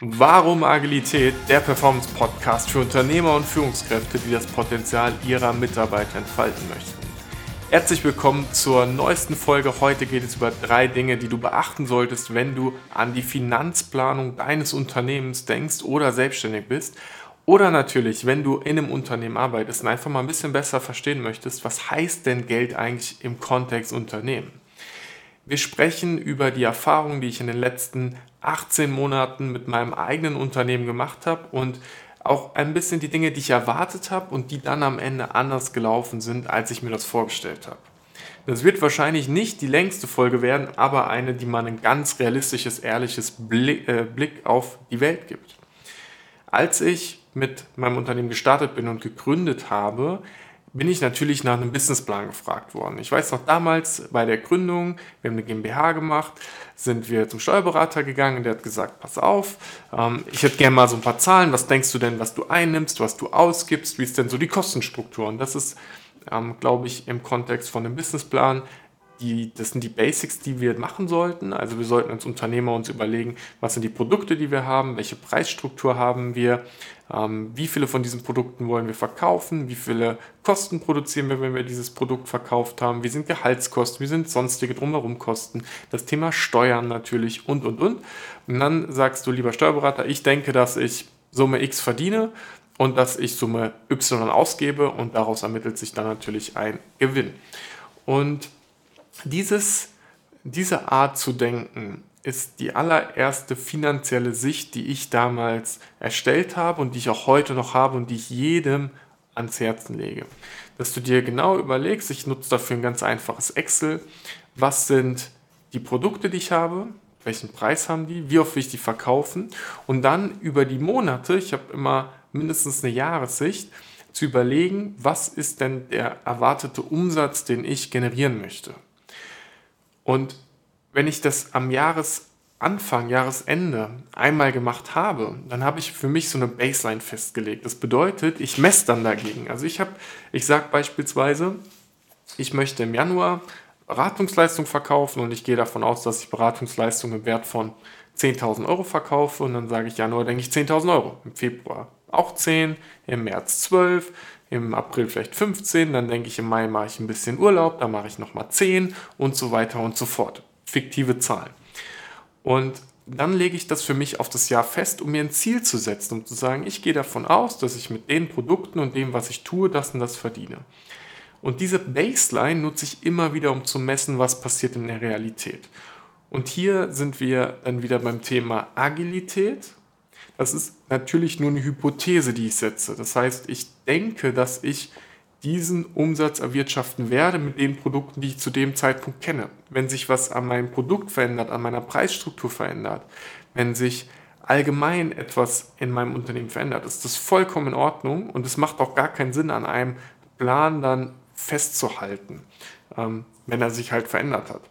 Warum Agilität? Der Performance-Podcast für Unternehmer und Führungskräfte, die das Potenzial ihrer Mitarbeiter entfalten möchten. Herzlich willkommen zur neuesten Folge. Heute geht es über drei Dinge, die du beachten solltest, wenn du an die Finanzplanung deines Unternehmens denkst oder selbstständig bist. Oder natürlich, wenn du in einem Unternehmen arbeitest und einfach mal ein bisschen besser verstehen möchtest, was heißt denn Geld eigentlich im Kontext Unternehmen? Wir sprechen über die Erfahrungen, die ich in den letzten 18 Monaten mit meinem eigenen Unternehmen gemacht habe und auch ein bisschen die Dinge, die ich erwartet habe und die dann am Ende anders gelaufen sind, als ich mir das vorgestellt habe. Das wird wahrscheinlich nicht die längste Folge werden, aber eine, die man ein ganz realistisches, ehrliches Blick, äh, Blick auf die Welt gibt. Als ich mit meinem Unternehmen gestartet bin und gegründet habe, bin ich natürlich nach einem Businessplan gefragt worden. Ich weiß noch damals bei der Gründung, wir haben eine GmbH gemacht, sind wir zum Steuerberater gegangen, der hat gesagt, pass auf, ähm, ich hätte gerne mal so ein paar Zahlen, was denkst du denn, was du einnimmst, was du ausgibst, wie ist denn so die Kostenstruktur? Und das ist, ähm, glaube ich, im Kontext von dem Businessplan die, das sind die Basics, die wir machen sollten. Also wir sollten als Unternehmer uns überlegen, was sind die Produkte, die wir haben, welche Preisstruktur haben wir, ähm, wie viele von diesen Produkten wollen wir verkaufen, wie viele Kosten produzieren wir, wenn wir dieses Produkt verkauft haben, wie sind Gehaltskosten, wie sind sonstige drumherum Kosten, das Thema Steuern natürlich und, und, und. Und dann sagst du, lieber Steuerberater, ich denke, dass ich Summe X verdiene und dass ich Summe Y ausgebe und daraus ermittelt sich dann natürlich ein Gewinn. Und dieses, diese Art zu denken ist die allererste finanzielle Sicht, die ich damals erstellt habe und die ich auch heute noch habe und die ich jedem ans Herzen lege. Dass du dir genau überlegst, ich nutze dafür ein ganz einfaches Excel, was sind die Produkte, die ich habe, welchen Preis haben die, wie oft will ich die verkaufen und dann über die Monate, ich habe immer mindestens eine Jahressicht, zu überlegen, was ist denn der erwartete Umsatz, den ich generieren möchte. Und wenn ich das am Jahresanfang, Jahresende einmal gemacht habe, dann habe ich für mich so eine Baseline festgelegt. Das bedeutet, ich messe dann dagegen. Also ich habe, ich sage beispielsweise, ich möchte im Januar Beratungsleistung verkaufen und ich gehe davon aus, dass ich Beratungsleistung im Wert von 10.000 Euro verkaufe und dann sage ich Januar, denke ich 10.000 Euro, im Februar auch 10, im März 12, im April vielleicht 15, dann denke ich, im Mai mache ich ein bisschen Urlaub, dann mache ich nochmal 10 und so weiter und so fort. Fiktive Zahlen. Und dann lege ich das für mich auf das Jahr fest, um mir ein Ziel zu setzen, um zu sagen, ich gehe davon aus, dass ich mit den Produkten und dem, was ich tue, das und das verdiene. Und diese Baseline nutze ich immer wieder, um zu messen, was passiert in der Realität. Und hier sind wir dann wieder beim Thema Agilität das ist natürlich nur eine Hypothese, die ich setze. Das heißt, ich denke, dass ich diesen Umsatz erwirtschaften werde mit den Produkten, die ich zu dem Zeitpunkt kenne. Wenn sich was an meinem Produkt verändert, an meiner Preisstruktur verändert, wenn sich allgemein etwas in meinem Unternehmen verändert, ist das vollkommen in Ordnung und es macht auch gar keinen Sinn, an einem Plan dann festzuhalten, ähm, wenn er sich halt verändert hat.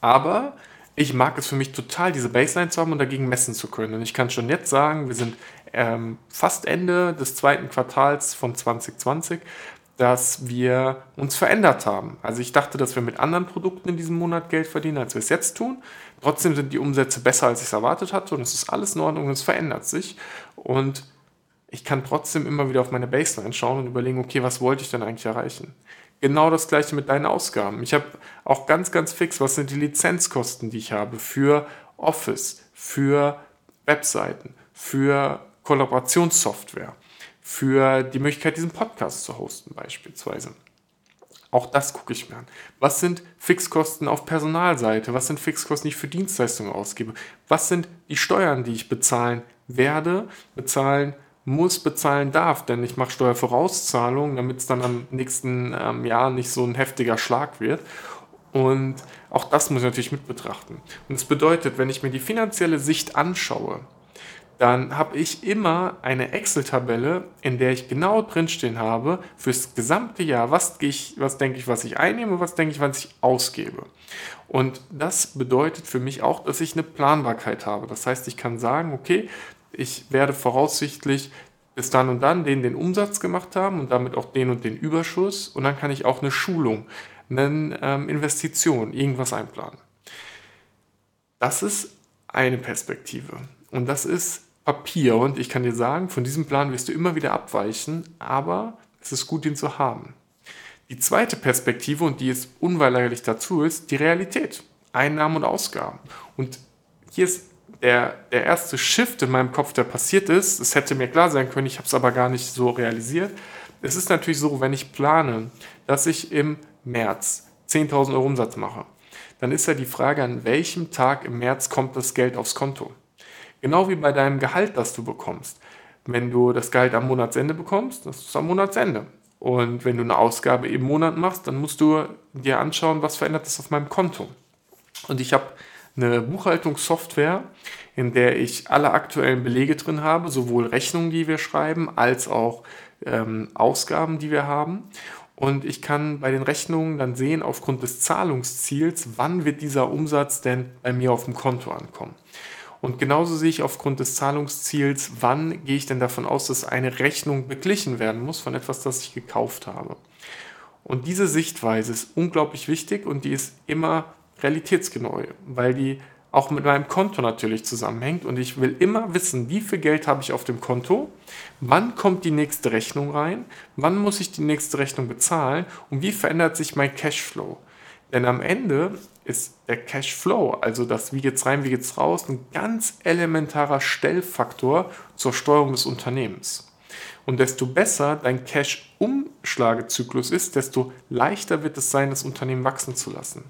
Aber ich mag es für mich total, diese Baseline zu haben und dagegen messen zu können. Und ich kann schon jetzt sagen, wir sind ähm, fast Ende des zweiten Quartals von 2020, dass wir uns verändert haben. Also ich dachte, dass wir mit anderen Produkten in diesem Monat Geld verdienen, als wir es jetzt tun. Trotzdem sind die Umsätze besser, als ich es erwartet hatte und es ist alles in Ordnung und es verändert sich. Und ich kann trotzdem immer wieder auf meine Baseline schauen und überlegen, okay, was wollte ich denn eigentlich erreichen? Genau das gleiche mit deinen Ausgaben. Ich habe auch ganz, ganz fix, was sind die Lizenzkosten, die ich habe für Office, für Webseiten, für Kollaborationssoftware, für die Möglichkeit, diesen Podcast zu hosten beispielsweise. Auch das gucke ich mir an. Was sind Fixkosten auf Personalseite? Was sind Fixkosten, die ich für Dienstleistungen ausgebe? Was sind die Steuern, die ich bezahlen werde, bezahlen muss, bezahlen darf, denn ich mache Steuervorauszahlungen, damit es dann am nächsten ähm, Jahr nicht so ein heftiger Schlag wird. Und auch das muss ich natürlich mit betrachten. Und das bedeutet, wenn ich mir die finanzielle Sicht anschaue, dann habe ich immer eine Excel-Tabelle, in der ich genau drinstehen habe, fürs gesamte Jahr, was, ich, was denke ich, was ich einnehme, was denke ich, was ich ausgebe. Und das bedeutet für mich auch, dass ich eine Planbarkeit habe. Das heißt, ich kann sagen, okay, ich werde voraussichtlich bis dann und dann den den Umsatz gemacht haben und damit auch den und den Überschuss und dann kann ich auch eine Schulung, eine ähm, Investition, irgendwas einplanen. Das ist eine Perspektive. Und das ist Papier. Und ich kann dir sagen, von diesem Plan wirst du immer wieder abweichen, aber es ist gut, ihn zu haben. Die zweite Perspektive, und die ist unweigerlich dazu, ist die Realität. Einnahmen und Ausgaben. Und hier ist der, der erste Shift in meinem Kopf, der passiert ist. Es hätte mir klar sein können, ich habe es aber gar nicht so realisiert. Es ist natürlich so, wenn ich plane, dass ich im März 10.000 Euro Umsatz mache, dann ist ja die Frage, an welchem Tag im März kommt das Geld aufs Konto. Genau wie bei deinem Gehalt, das du bekommst. Wenn du das Gehalt am Monatsende bekommst, das ist am Monatsende. Und wenn du eine Ausgabe im Monat machst, dann musst du dir anschauen, was verändert das auf meinem Konto. Und ich habe eine Buchhaltungssoftware, in der ich alle aktuellen Belege drin habe, sowohl Rechnungen, die wir schreiben, als auch ähm, Ausgaben, die wir haben. Und ich kann bei den Rechnungen dann sehen, aufgrund des Zahlungsziels, wann wird dieser Umsatz denn bei mir auf dem Konto ankommen. Und genauso sehe ich aufgrund des Zahlungsziels, wann gehe ich denn davon aus, dass eine Rechnung beglichen werden muss von etwas, das ich gekauft habe. Und diese Sichtweise ist unglaublich wichtig und die ist immer realitätsgenau, weil die auch mit meinem Konto natürlich zusammenhängt und ich will immer wissen, wie viel Geld habe ich auf dem Konto, wann kommt die nächste Rechnung rein, wann muss ich die nächste Rechnung bezahlen und wie verändert sich mein Cashflow. Denn am Ende ist der Cashflow, also das wie geht's rein, wie geht's raus, ein ganz elementarer Stellfaktor zur Steuerung des Unternehmens. Und desto besser dein Cash-Umschlagezyklus ist, desto leichter wird es sein, das Unternehmen wachsen zu lassen.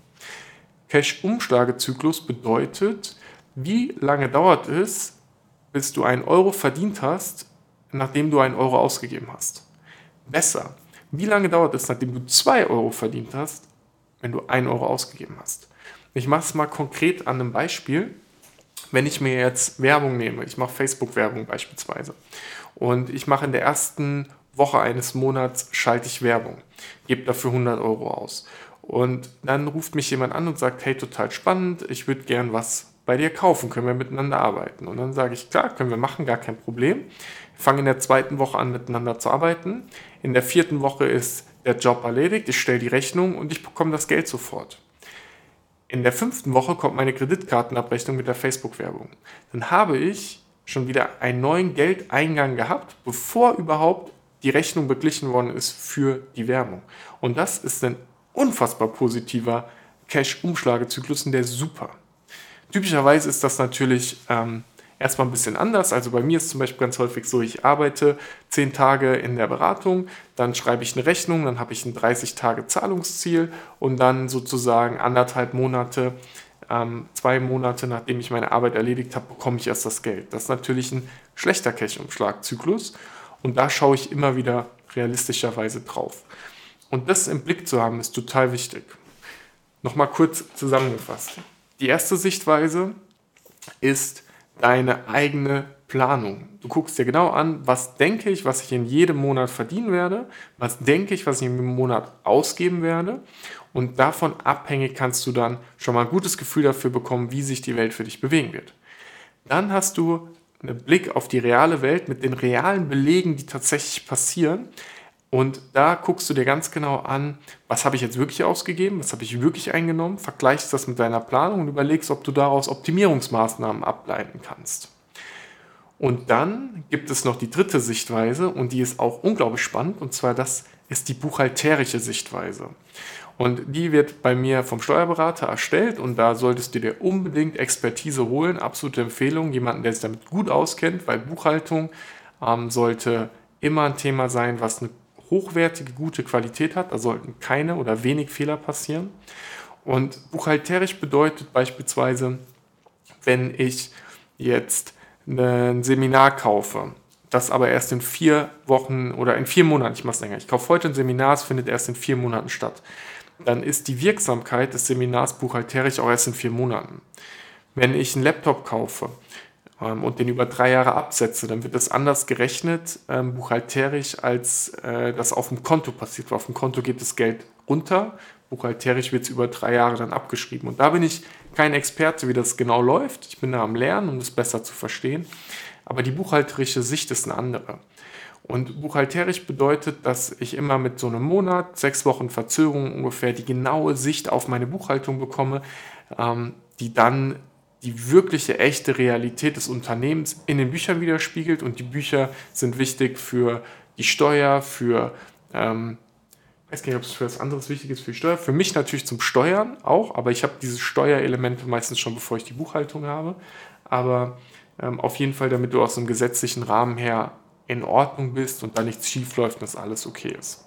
Cash-Umschlagezyklus bedeutet, wie lange dauert es, bis du einen Euro verdient hast, nachdem du einen Euro ausgegeben hast. Besser, wie lange dauert es, nachdem du zwei Euro verdient hast, wenn du einen Euro ausgegeben hast. Ich mache es mal konkret an einem Beispiel. Wenn ich mir jetzt Werbung nehme, ich mache Facebook-Werbung beispielsweise, und ich mache in der ersten Woche eines Monats schalte ich Werbung, gebe dafür 100 Euro aus. Und dann ruft mich jemand an und sagt, hey, total spannend, ich würde gern was bei dir kaufen, können wir miteinander arbeiten? Und dann sage ich, klar, können wir machen, gar kein Problem. Wir fangen in der zweiten Woche an, miteinander zu arbeiten. In der vierten Woche ist der Job erledigt, ich stelle die Rechnung und ich bekomme das Geld sofort. In der fünften Woche kommt meine Kreditkartenabrechnung mit der Facebook-Werbung. Dann habe ich schon wieder einen neuen Geldeingang gehabt, bevor überhaupt die Rechnung beglichen worden ist für die Werbung. Und das ist ein unfassbar positiver Cash-Umschlagezyklus und der ist super. Typischerweise ist das natürlich ähm, erstmal ein bisschen anders. Also bei mir ist zum Beispiel ganz häufig so, ich arbeite zehn Tage in der Beratung, dann schreibe ich eine Rechnung, dann habe ich ein 30 Tage Zahlungsziel und dann sozusagen anderthalb Monate, ähm, zwei Monate nachdem ich meine Arbeit erledigt habe, bekomme ich erst das Geld. Das ist natürlich ein schlechter Cash-Umschlagzyklus und da schaue ich immer wieder realistischerweise drauf. Und das im Blick zu haben, ist total wichtig. Nochmal kurz zusammengefasst. Die erste Sichtweise ist deine eigene Planung. Du guckst dir genau an, was denke ich, was ich in jedem Monat verdienen werde, was denke ich, was ich im Monat ausgeben werde. Und davon abhängig kannst du dann schon mal ein gutes Gefühl dafür bekommen, wie sich die Welt für dich bewegen wird. Dann hast du einen Blick auf die reale Welt mit den realen Belegen, die tatsächlich passieren. Und da guckst du dir ganz genau an, was habe ich jetzt wirklich ausgegeben, was habe ich wirklich eingenommen, vergleichst das mit deiner Planung und überlegst, ob du daraus Optimierungsmaßnahmen ableiten kannst. Und dann gibt es noch die dritte Sichtweise und die ist auch unglaublich spannend und zwar das ist die buchhalterische Sichtweise. Und die wird bei mir vom Steuerberater erstellt und da solltest du dir unbedingt Expertise holen. Absolute Empfehlung, jemanden, der sich damit gut auskennt, weil Buchhaltung ähm, sollte immer ein Thema sein, was eine hochwertige, gute Qualität hat. Da sollten keine oder wenig Fehler passieren. Und buchhalterisch bedeutet beispielsweise, wenn ich jetzt ein Seminar kaufe, das aber erst in vier Wochen oder in vier Monaten, ich mache es länger, ich kaufe heute ein Seminar, es findet erst in vier Monaten statt, dann ist die Wirksamkeit des Seminars buchhalterisch auch erst in vier Monaten. Wenn ich einen Laptop kaufe und den über drei Jahre absetze, dann wird das anders gerechnet, ähm, buchhalterisch, als äh, das auf dem Konto passiert. Weil auf dem Konto geht das Geld runter, buchhalterisch wird es über drei Jahre dann abgeschrieben. Und da bin ich kein Experte, wie das genau läuft. Ich bin da am Lernen, um das besser zu verstehen. Aber die buchhalterische Sicht ist eine andere. Und buchhalterisch bedeutet, dass ich immer mit so einem Monat, sechs Wochen Verzögerung ungefähr die genaue Sicht auf meine Buchhaltung bekomme, ähm, die dann die wirkliche, echte Realität des Unternehmens in den Büchern widerspiegelt. Und die Bücher sind wichtig für die Steuer, für, ähm, ich weiß gar nicht, ob es für was anderes wichtig ist, für die Steuer. Für mich natürlich zum Steuern auch, aber ich habe diese Steuerelemente meistens schon, bevor ich die Buchhaltung habe. Aber ähm, auf jeden Fall, damit du aus einem gesetzlichen Rahmen her in Ordnung bist und da nichts schief läuft und dass alles okay ist.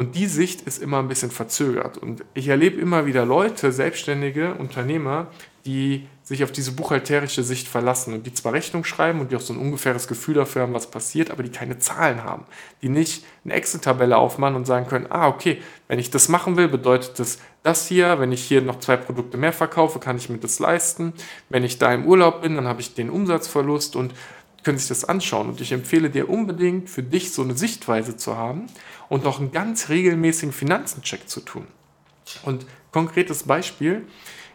Und die Sicht ist immer ein bisschen verzögert. Und ich erlebe immer wieder Leute, Selbstständige, Unternehmer, die sich auf diese buchhalterische Sicht verlassen und die zwar Rechnung schreiben und die auch so ein ungefähres Gefühl dafür haben, was passiert, aber die keine Zahlen haben. Die nicht eine Excel-Tabelle aufmachen und sagen können, ah, okay, wenn ich das machen will, bedeutet das das hier. Wenn ich hier noch zwei Produkte mehr verkaufe, kann ich mir das leisten. Wenn ich da im Urlaub bin, dann habe ich den Umsatzverlust und können sich das anschauen. Und ich empfehle dir unbedingt für dich so eine Sichtweise zu haben und noch einen ganz regelmäßigen Finanzencheck zu tun. Und konkretes Beispiel,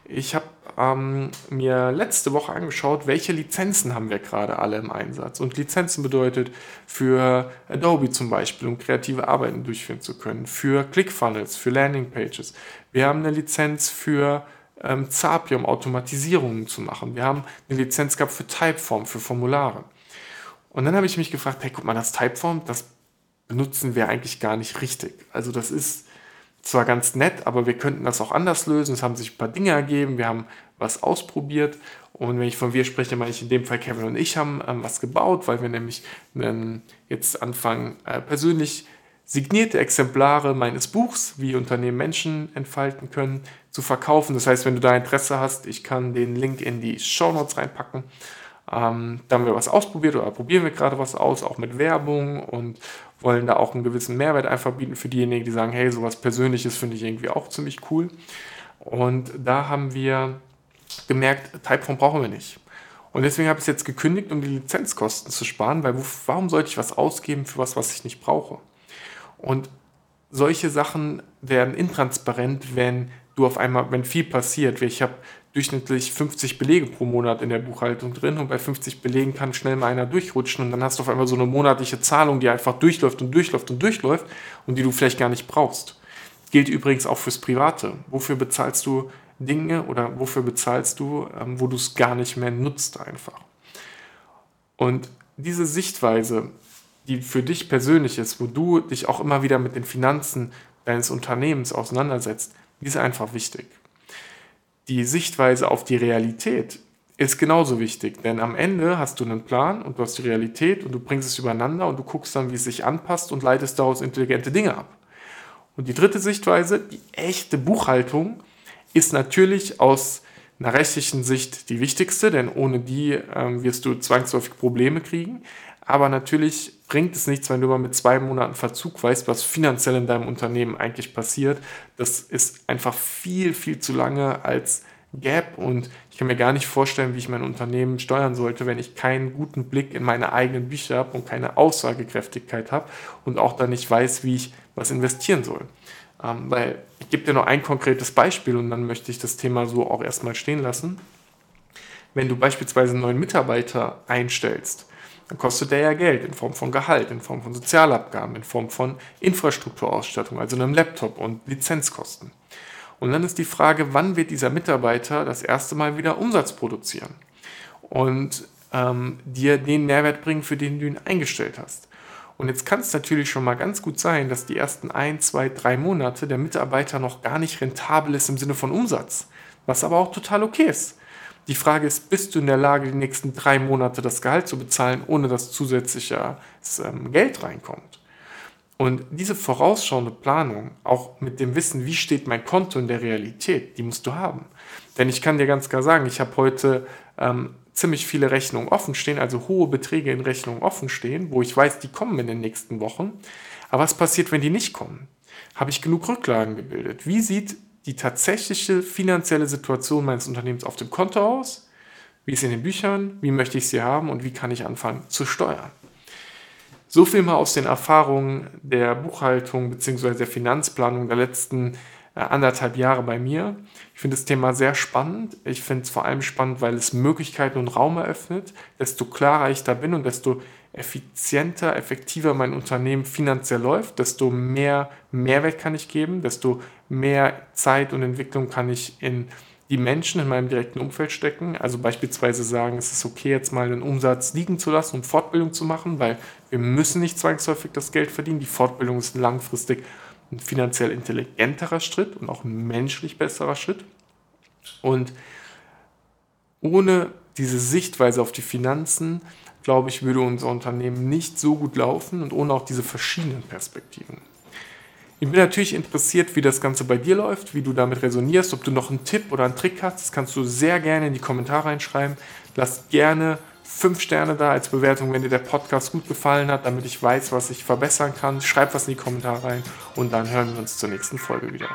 ich habe ähm, mir letzte Woche angeschaut, welche Lizenzen haben wir gerade alle im Einsatz. Und Lizenzen bedeutet für Adobe zum Beispiel, um kreative Arbeiten durchführen zu können, für ClickFunnels, für Landingpages. Wir haben eine Lizenz für ähm, Zapier, um Automatisierungen zu machen. Wir haben eine Lizenz gehabt für Typeform, für Formulare. Und dann habe ich mich gefragt, hey, guck mal, das Typeform, das benutzen wir eigentlich gar nicht richtig. Also das ist zwar ganz nett, aber wir könnten das auch anders lösen. Es haben sich ein paar Dinge ergeben, wir haben was ausprobiert. Und wenn ich von wir spreche, meine ich in dem Fall Kevin und ich haben ähm, was gebaut, weil wir nämlich ähm, jetzt anfangen, äh, persönlich signierte Exemplare meines Buchs, wie Unternehmen Menschen entfalten können, zu verkaufen. Das heißt, wenn du da Interesse hast, ich kann den Link in die Show Notes reinpacken. Ähm, da haben wir was ausprobiert oder probieren wir gerade was aus, auch mit Werbung und wollen da auch einen gewissen Mehrwert einfach bieten für diejenigen, die sagen, hey, sowas Persönliches finde ich irgendwie auch ziemlich cool. Und da haben wir gemerkt, Typeform brauchen wir nicht. Und deswegen habe ich es jetzt gekündigt, um die Lizenzkosten zu sparen, weil warum sollte ich was ausgeben für was, was ich nicht brauche? Und solche Sachen werden intransparent, wenn du auf einmal, wenn viel passiert. Ich habe durchschnittlich 50 Belege pro Monat in der Buchhaltung drin und bei 50 Belegen kann schnell mal einer durchrutschen und dann hast du auf einmal so eine monatliche Zahlung, die einfach durchläuft und durchläuft und durchläuft und die du vielleicht gar nicht brauchst. Gilt übrigens auch fürs Private. Wofür bezahlst du Dinge oder wofür bezahlst du, ähm, wo du es gar nicht mehr nutzt einfach? Und diese Sichtweise, die für dich persönlich ist, wo du dich auch immer wieder mit den Finanzen deines Unternehmens auseinandersetzt, die ist einfach wichtig die Sichtweise auf die Realität ist genauso wichtig, denn am Ende hast du einen Plan und du hast die Realität und du bringst es übereinander und du guckst dann, wie es sich anpasst und leitest daraus intelligente Dinge ab. Und die dritte Sichtweise, die echte Buchhaltung, ist natürlich aus einer rechtlichen Sicht die wichtigste, denn ohne die ähm, wirst du zwangsläufig Probleme kriegen. Aber natürlich bringt es nichts, wenn du mal mit zwei Monaten Verzug weißt, was finanziell in deinem Unternehmen eigentlich passiert. Das ist einfach viel, viel zu lange als Gap und ich kann mir gar nicht vorstellen, wie ich mein Unternehmen steuern sollte, wenn ich keinen guten Blick in meine eigenen Bücher habe und keine Aussagekräftigkeit habe und auch dann nicht weiß, wie ich was investieren soll. Ähm, weil ich gebe dir noch ein konkretes Beispiel und dann möchte ich das Thema so auch erstmal stehen lassen. Wenn du beispielsweise einen neuen Mitarbeiter einstellst, dann kostet der ja Geld in Form von Gehalt, in Form von Sozialabgaben, in Form von Infrastrukturausstattung, also einem Laptop und Lizenzkosten. Und dann ist die Frage, wann wird dieser Mitarbeiter das erste Mal wieder Umsatz produzieren und ähm, dir den Mehrwert bringen, für den du ihn eingestellt hast. Und jetzt kann es natürlich schon mal ganz gut sein, dass die ersten ein, zwei, drei Monate der Mitarbeiter noch gar nicht rentabel ist im Sinne von Umsatz, was aber auch total okay ist. Die Frage ist, bist du in der Lage, die nächsten drei Monate das Gehalt zu bezahlen, ohne dass zusätzliches ähm, Geld reinkommt? Und diese vorausschauende Planung, auch mit dem Wissen, wie steht mein Konto in der Realität, die musst du haben. Denn ich kann dir ganz klar sagen, ich habe heute ähm, ziemlich viele Rechnungen offen stehen, also hohe Beträge in Rechnungen offen stehen, wo ich weiß, die kommen in den nächsten Wochen. Aber was passiert, wenn die nicht kommen? Habe ich genug Rücklagen gebildet? Wie sieht die tatsächliche finanzielle Situation meines Unternehmens auf dem Konto aus? Wie ist in den Büchern? Wie möchte ich sie haben? Und wie kann ich anfangen zu steuern? So viel mal aus den Erfahrungen der Buchhaltung bzw. der Finanzplanung der letzten äh, anderthalb Jahre bei mir. Ich finde das Thema sehr spannend. Ich finde es vor allem spannend, weil es Möglichkeiten und Raum eröffnet. Desto klarer ich da bin und desto effizienter, effektiver mein Unternehmen finanziell läuft, desto mehr Mehrwert kann ich geben, desto mehr Zeit und Entwicklung kann ich in die Menschen in meinem direkten Umfeld stecken. Also beispielsweise sagen, es ist okay, jetzt mal einen Umsatz liegen zu lassen und Fortbildung zu machen, weil wir müssen nicht zwangsläufig das Geld verdienen. Die Fortbildung ist langfristig ein finanziell intelligenterer Schritt und auch ein menschlich besserer Schritt. Und ohne diese Sichtweise auf die Finanzen, glaube ich, würde unser Unternehmen nicht so gut laufen und ohne auch diese verschiedenen Perspektiven. Ich bin natürlich interessiert, wie das Ganze bei dir läuft, wie du damit resonierst, ob du noch einen Tipp oder einen Trick hast. Das kannst du sehr gerne in die Kommentare reinschreiben. Lass gerne fünf Sterne da als Bewertung, wenn dir der Podcast gut gefallen hat, damit ich weiß, was ich verbessern kann. Schreib was in die Kommentare rein und dann hören wir uns zur nächsten Folge wieder.